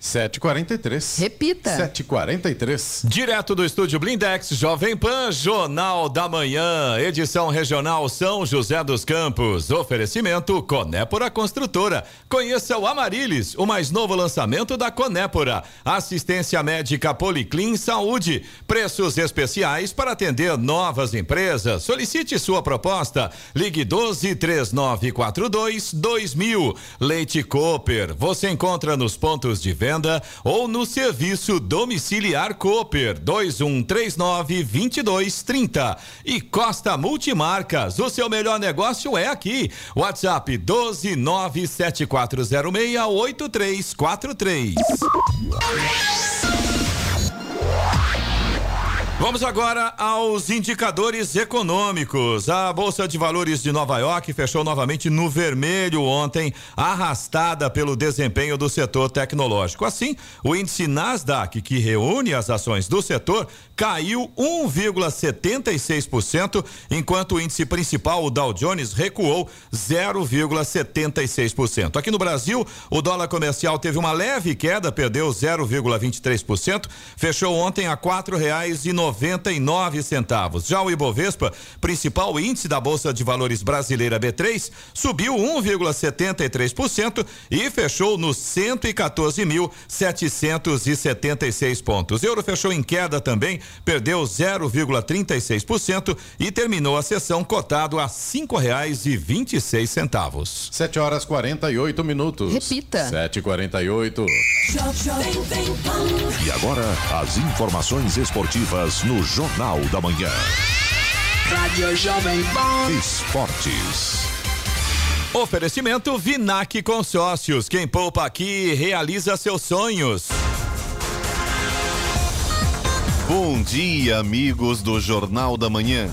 7h43. Repita. 7h43. Direto do estúdio Blindex, Jovem Pan, Jornal da Manhã, edição regional São José dos Campos. Oferecimento Conépora Construtora. Conheça o Amarilis, o mais novo lançamento da Conépora. Assistência médica Policlin Saúde. Preços especiais para atender novas empresas. Solicite sua proposta. Ligue 12 3942 2000. Leite Cooper. Você encontra nos pontos de venda venda ou no serviço domiciliar Cooper 2139 2230. E Costa Multimarcas, o seu melhor negócio é aqui. WhatsApp 12974068343. Vamos agora aos indicadores econômicos. A Bolsa de Valores de Nova York fechou novamente no vermelho ontem, arrastada pelo desempenho do setor tecnológico. Assim, o índice Nasdaq, que reúne as ações do setor, caiu 1,76%, enquanto o índice principal, o Dow Jones, recuou 0,76%. Aqui no Brasil, o dólar comercial teve uma leve queda, perdeu 0,23%, fechou ontem a quatro reais e noventa e nove centavos. Já o Ibovespa, principal índice da Bolsa de Valores brasileira B3, subiu 1,73% e fechou nos 114.776 pontos. Euro fechou em queda também, perdeu 0,36% e terminou a sessão cotado a cinco reais e vinte e seis centavos. 7 horas 48 minutos. Repita. 7h48. E agora, as informações esportivas no Jornal da Manhã. Rádio Jovem Pan. Esportes. Oferecimento Vinac Consórcios. Quem poupa aqui realiza seus sonhos. Bom dia, amigos do Jornal da Manhã.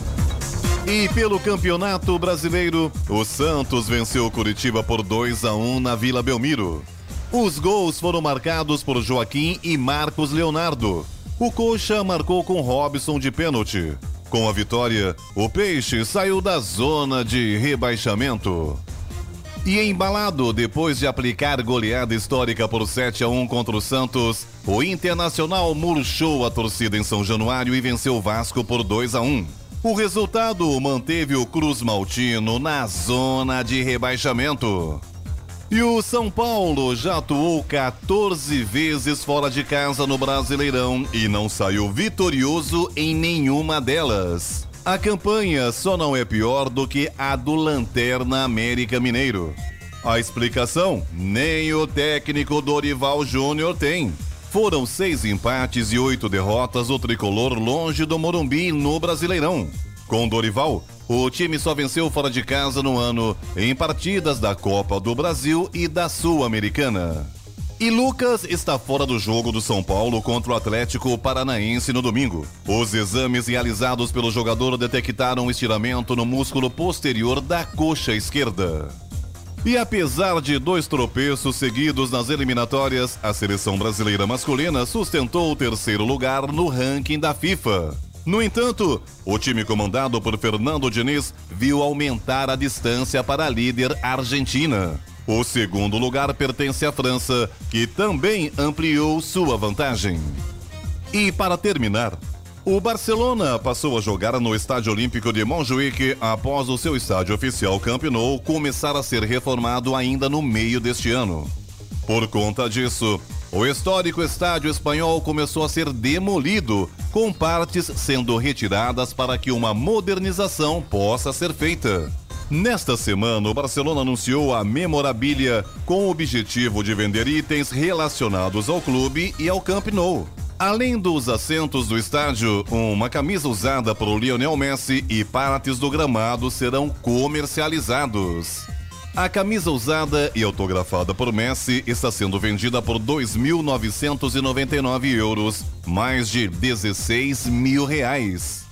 E pelo Campeonato Brasileiro, o Santos venceu o Curitiba por 2 a 1 na Vila Belmiro. Os gols foram marcados por Joaquim e Marcos Leonardo. O Coxa marcou com Robson de pênalti. Com a vitória, o Peixe saiu da zona de rebaixamento. E embalado depois de aplicar goleada histórica por 7 a 1 contra o Santos, o Internacional murchou a torcida em São Januário e venceu o Vasco por 2 a 1. O resultado manteve o Cruz Maltino na zona de rebaixamento. E o São Paulo já atuou 14 vezes fora de casa no Brasileirão e não saiu vitorioso em nenhuma delas. A campanha só não é pior do que a do Lanterna América Mineiro. A explicação? Nem o técnico Dorival Júnior tem. Foram seis empates e oito derrotas o tricolor longe do Morumbi no Brasileirão. Com Dorival, o time só venceu fora de casa no ano em partidas da Copa do Brasil e da Sul-Americana. E Lucas está fora do jogo do São Paulo contra o Atlético Paranaense no domingo. Os exames realizados pelo jogador detectaram estiramento no músculo posterior da coxa esquerda. E apesar de dois tropeços seguidos nas eliminatórias, a seleção brasileira masculina sustentou o terceiro lugar no ranking da FIFA. No entanto, o time comandado por Fernando Diniz viu aumentar a distância para a líder Argentina. O segundo lugar pertence à França, que também ampliou sua vantagem. E para terminar, o Barcelona passou a jogar no Estádio Olímpico de Montjuic após o seu estádio oficial Camp Nou começar a ser reformado ainda no meio deste ano. Por conta disso, o histórico estádio espanhol começou a ser demolido, com partes sendo retiradas para que uma modernização possa ser feita. Nesta semana, o Barcelona anunciou a memorabilia com o objetivo de vender itens relacionados ao clube e ao Camp Nou. Além dos assentos do estádio, uma camisa usada por Lionel Messi e partes do gramado serão comercializados. A camisa usada e autografada por Messi está sendo vendida por 2.999 euros, mais de 16 mil reais.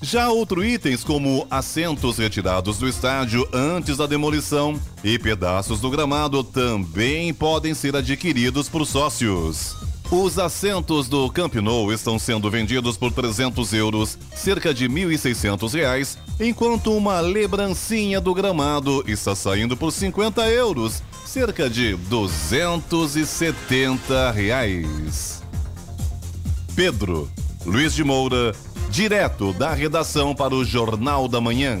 Já outros itens, como assentos retirados do estádio antes da demolição e pedaços do gramado, também podem ser adquiridos por sócios. Os assentos do Camp Nou estão sendo vendidos por 300 euros, cerca de 1.600 reais, enquanto uma lembrancinha do gramado está saindo por 50 euros, cerca de 270 reais. Pedro Luiz de Moura, direto da redação para o Jornal da Manhã.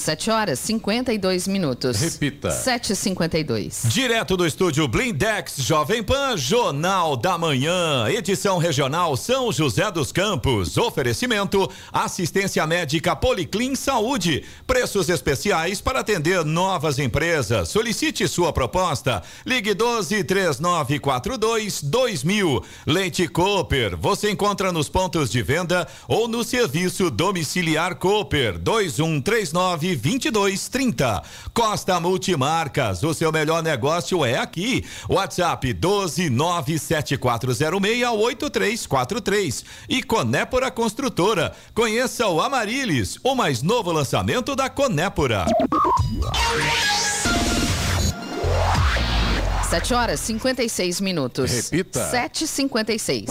7 horas 52 minutos. Repita. 7h52. Direto do estúdio Blindex Jovem Pan, Jornal da Manhã, edição regional São José dos Campos. Oferecimento: assistência médica Policlin Saúde. Preços especiais para atender novas empresas. Solicite sua proposta. Ligue 12 3942 2000. Leite Cooper. Você encontra nos pontos de venda ou no serviço domiciliar Cooper 2139 2230. Costa Multimarcas, o seu melhor negócio é aqui. WhatsApp 12974068343 e Conépora Construtora. Conheça o Amarilis, o mais novo lançamento da Conépora. 7 horas 56 minutos. Repita. 7h56.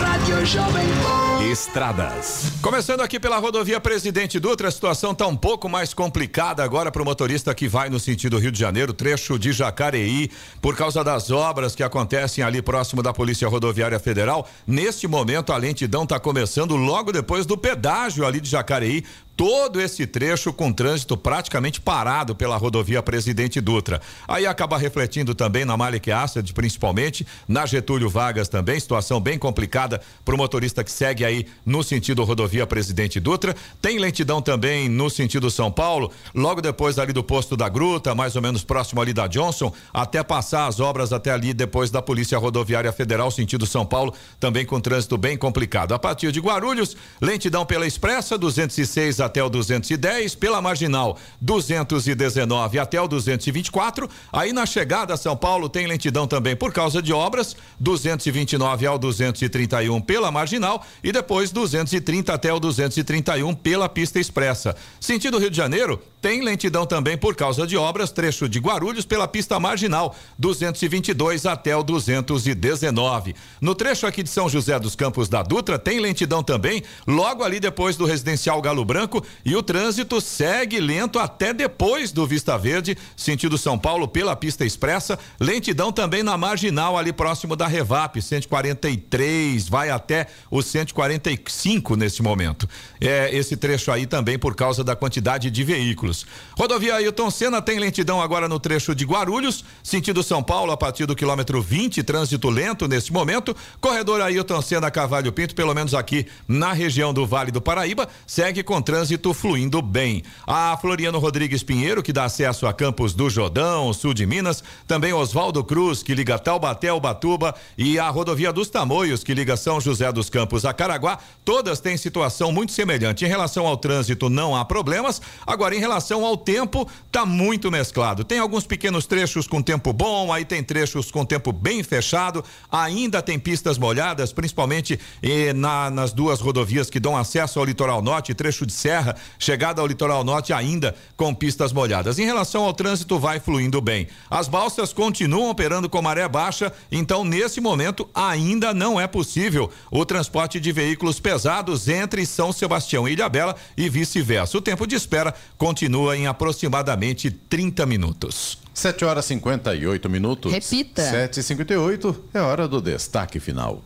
Rádio Jovem Pan. Estradas. Começando aqui pela rodovia Presidente Dutra, a situação está um pouco mais complicada agora para o motorista que vai no sentido Rio de Janeiro, trecho de Jacareí, por causa das obras que acontecem ali próximo da Polícia Rodoviária Federal. Neste momento, a lentidão está começando logo depois do pedágio ali de Jacareí, todo esse trecho com trânsito praticamente parado pela rodovia Presidente Dutra. Aí acaba refletindo também na Malik Assad, principalmente, na Getúlio Vargas também, situação bem complicada para o motorista que segue aí no sentido rodovia Presidente Dutra. Tem lentidão também no sentido São Paulo, logo depois ali do posto da Gruta, mais ou menos próximo ali da Johnson, até passar as obras até ali depois da Polícia Rodoviária Federal, sentido São Paulo, também com trânsito bem complicado. A partir de Guarulhos, lentidão pela Expressa, 206 até o 210, pela Marginal 219 até o 224. Aí na chegada a São Paulo tem lentidão também por causa de obras, 229 ao 231 pela Marginal e depois 230 até o 231 pela pista expressa. Sentido Rio de Janeiro, tem lentidão também por causa de obras, trecho de Guarulhos pela pista marginal, 222 até o 219. No trecho aqui de São José dos Campos da Dutra, tem lentidão também, logo ali depois do residencial Galo Branco, e o trânsito segue lento até depois do Vista Verde, sentido São Paulo pela pista expressa. Lentidão também na marginal, ali próximo da Revap, 143, vai até o 145 neste momento. É esse trecho aí também por causa da quantidade de veículos. Rodovia Ailton Senna tem lentidão agora no trecho de Guarulhos, sentido São Paulo, a partir do quilômetro 20, trânsito lento neste momento. Corredor Ailton Senna Cavalho Pinto, pelo menos aqui na região do Vale do Paraíba, segue com trânsito fluindo bem. A Floriano Rodrigues Pinheiro, que dá acesso a Campos do Jordão, sul de Minas, também Oswaldo Cruz, que liga Taubaté ao Batuba, e a rodovia dos Tamoios, que liga São José dos Campos a Caraguá, todas têm situação muito semelhante. Em relação ao trânsito, não há problemas. Agora, em relação ao tempo, tá muito mesclado. Tem alguns pequenos trechos com tempo bom, aí tem trechos com tempo bem fechado, ainda tem pistas molhadas, principalmente eh, na, nas duas rodovias que dão acesso ao litoral norte, trecho de serra, chegada ao litoral norte ainda com pistas molhadas. Em relação ao trânsito, vai fluindo bem. As balsas continuam operando com maré baixa, então nesse momento ainda não é possível o transporte de veículos pesados entre São Sebastião e Ilhabela e vice-versa. O tempo de espera continua em aproximadamente 30 minutos. 7 horas 58 minutos. Repita. 7 e 58 é hora do destaque final.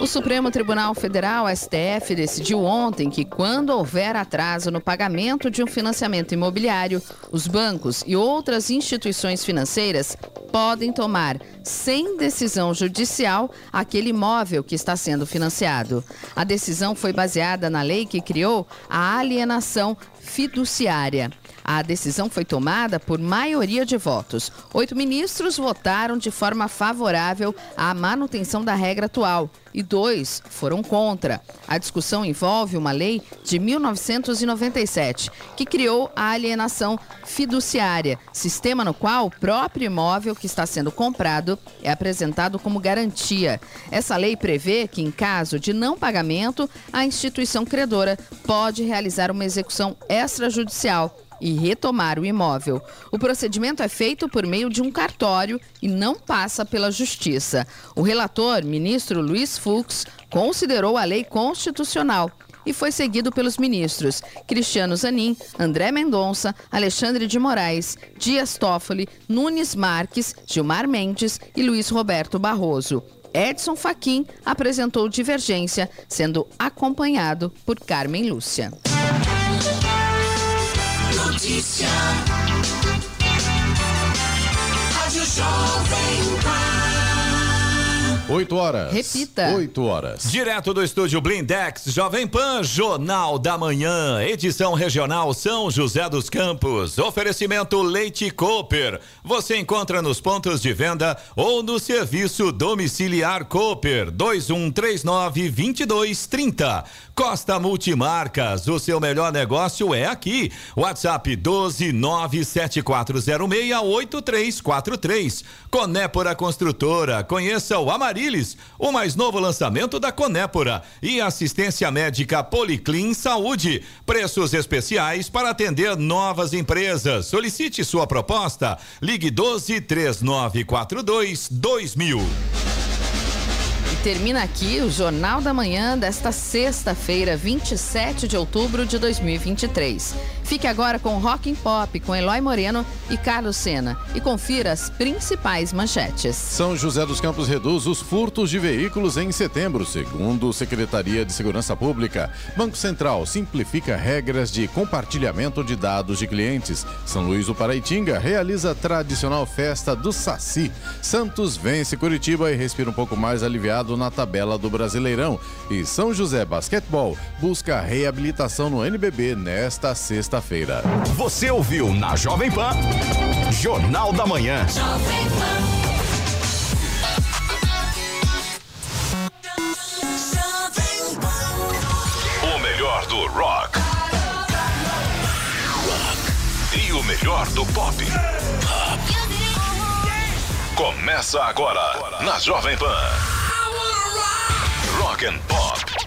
O Supremo Tribunal Federal, STF, decidiu ontem que, quando houver atraso no pagamento de um financiamento imobiliário, os bancos e outras instituições financeiras podem tomar, sem decisão judicial, aquele imóvel que está sendo financiado. A decisão foi baseada na lei que criou a alienação fiduciária. A decisão foi tomada por maioria de votos. Oito ministros votaram de forma favorável à manutenção da regra atual e dois foram contra. A discussão envolve uma lei de 1997 que criou a alienação fiduciária, sistema no qual o próprio imóvel que está sendo comprado é apresentado como garantia. Essa lei prevê que, em caso de não pagamento, a instituição credora pode realizar uma execução extrajudicial e retomar o imóvel. O procedimento é feito por meio de um cartório e não passa pela justiça. O relator, ministro Luiz Fux, considerou a lei constitucional e foi seguido pelos ministros Cristiano Zanin, André Mendonça, Alexandre de Moraes, Dias Toffoli, Nunes Marques, Gilmar Mendes e Luiz Roberto Barroso. Edson Fachin apresentou divergência, sendo acompanhado por Carmen Lúcia. Notícia. Rádio Jovem. 8 horas. Repita. 8 horas. Direto do estúdio Blindex, Jovem Pan, Jornal da Manhã, edição regional São José dos Campos. Oferecimento Leite Cooper. Você encontra nos pontos de venda ou no serviço domiciliar Cooper 2139 2230. Costa Multimarcas, o seu melhor negócio é aqui. WhatsApp 12974068343. Conépora Construtora, conheça o Amarilis, o mais novo lançamento da Conépora. E assistência médica Policlin Saúde. Preços especiais para atender novas empresas. Solicite sua proposta. Ligue 12 3942 2000. Termina aqui o Jornal da Manhã desta sexta-feira, 27 de outubro de 2023. Fique agora com Rock and Pop com Eloy Moreno e Carlos Sena e confira as principais manchetes. São José dos Campos reduz os furtos de veículos em setembro, segundo Secretaria de Segurança Pública. Banco Central simplifica regras de compartilhamento de dados de clientes. São Luís do Paraitinga realiza a tradicional festa do Saci. Santos vence Curitiba e respira um pouco mais aliviado na tabela do Brasileirão. E São José Basquetebol busca reabilitação no NBB nesta sexta-feira. Você ouviu na Jovem Pan. Jornal da Manhã. Jovem Pan. Melhor do rock. E o melhor do pop. Começa agora na Jovem Pan. Rock and Pop.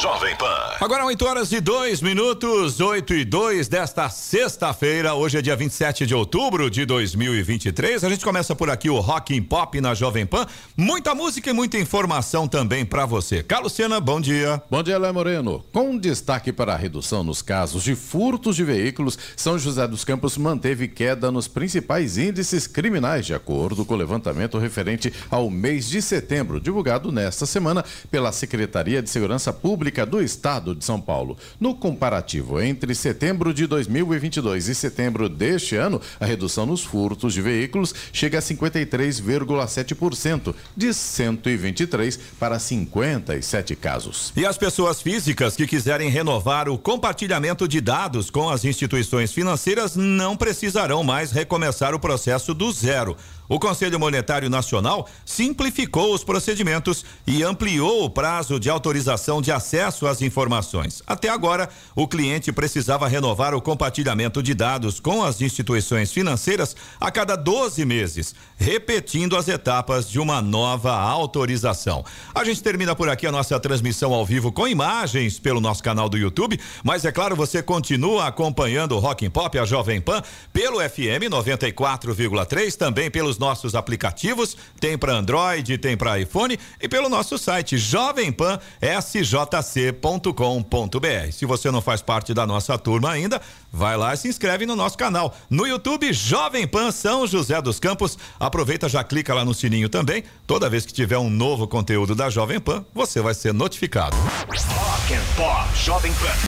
Jovem Pan. Agora 8 horas e 2 minutos, 8 e 2 desta sexta-feira. Hoje é dia 27 de outubro de 2023. A gente começa por aqui o Rock and Pop na Jovem Pan. Muita música e muita informação também para você. Carlos Sena, bom dia. Bom dia, Léo Moreno. Com destaque para a redução nos casos de furtos de veículos, São José dos Campos manteve queda nos principais índices criminais, de acordo com o levantamento referente ao mês de setembro, divulgado nesta semana pela Secretaria de Segurança Pública Pública do Estado de São Paulo. No comparativo entre setembro de 2022 e setembro deste ano, a redução nos furtos de veículos chega a 53,7%, de 123 para 57 casos. E as pessoas físicas que quiserem renovar o compartilhamento de dados com as instituições financeiras não precisarão mais recomeçar o processo do zero. O Conselho Monetário Nacional simplificou os procedimentos e ampliou o prazo de autorização de acesso às informações. Até agora, o cliente precisava renovar o compartilhamento de dados com as instituições financeiras a cada 12 meses, repetindo as etapas de uma nova autorização. A gente termina por aqui a nossa transmissão ao vivo com imagens pelo nosso canal do YouTube, mas é claro, você continua acompanhando o Rock and Pop, a Jovem Pan, pelo FM 94,3, também nossos aplicativos, tem para Android, tem para iPhone e pelo nosso site jovempan.sjc.com.br. Se você não faz parte da nossa turma ainda, vai lá e se inscreve no nosso canal. No YouTube, Jovem Pan São José dos Campos. Aproveita, já clica lá no sininho também. Toda vez que tiver um novo conteúdo da Jovem Pan, você vai ser notificado. Rock and Pop Jovem Pan.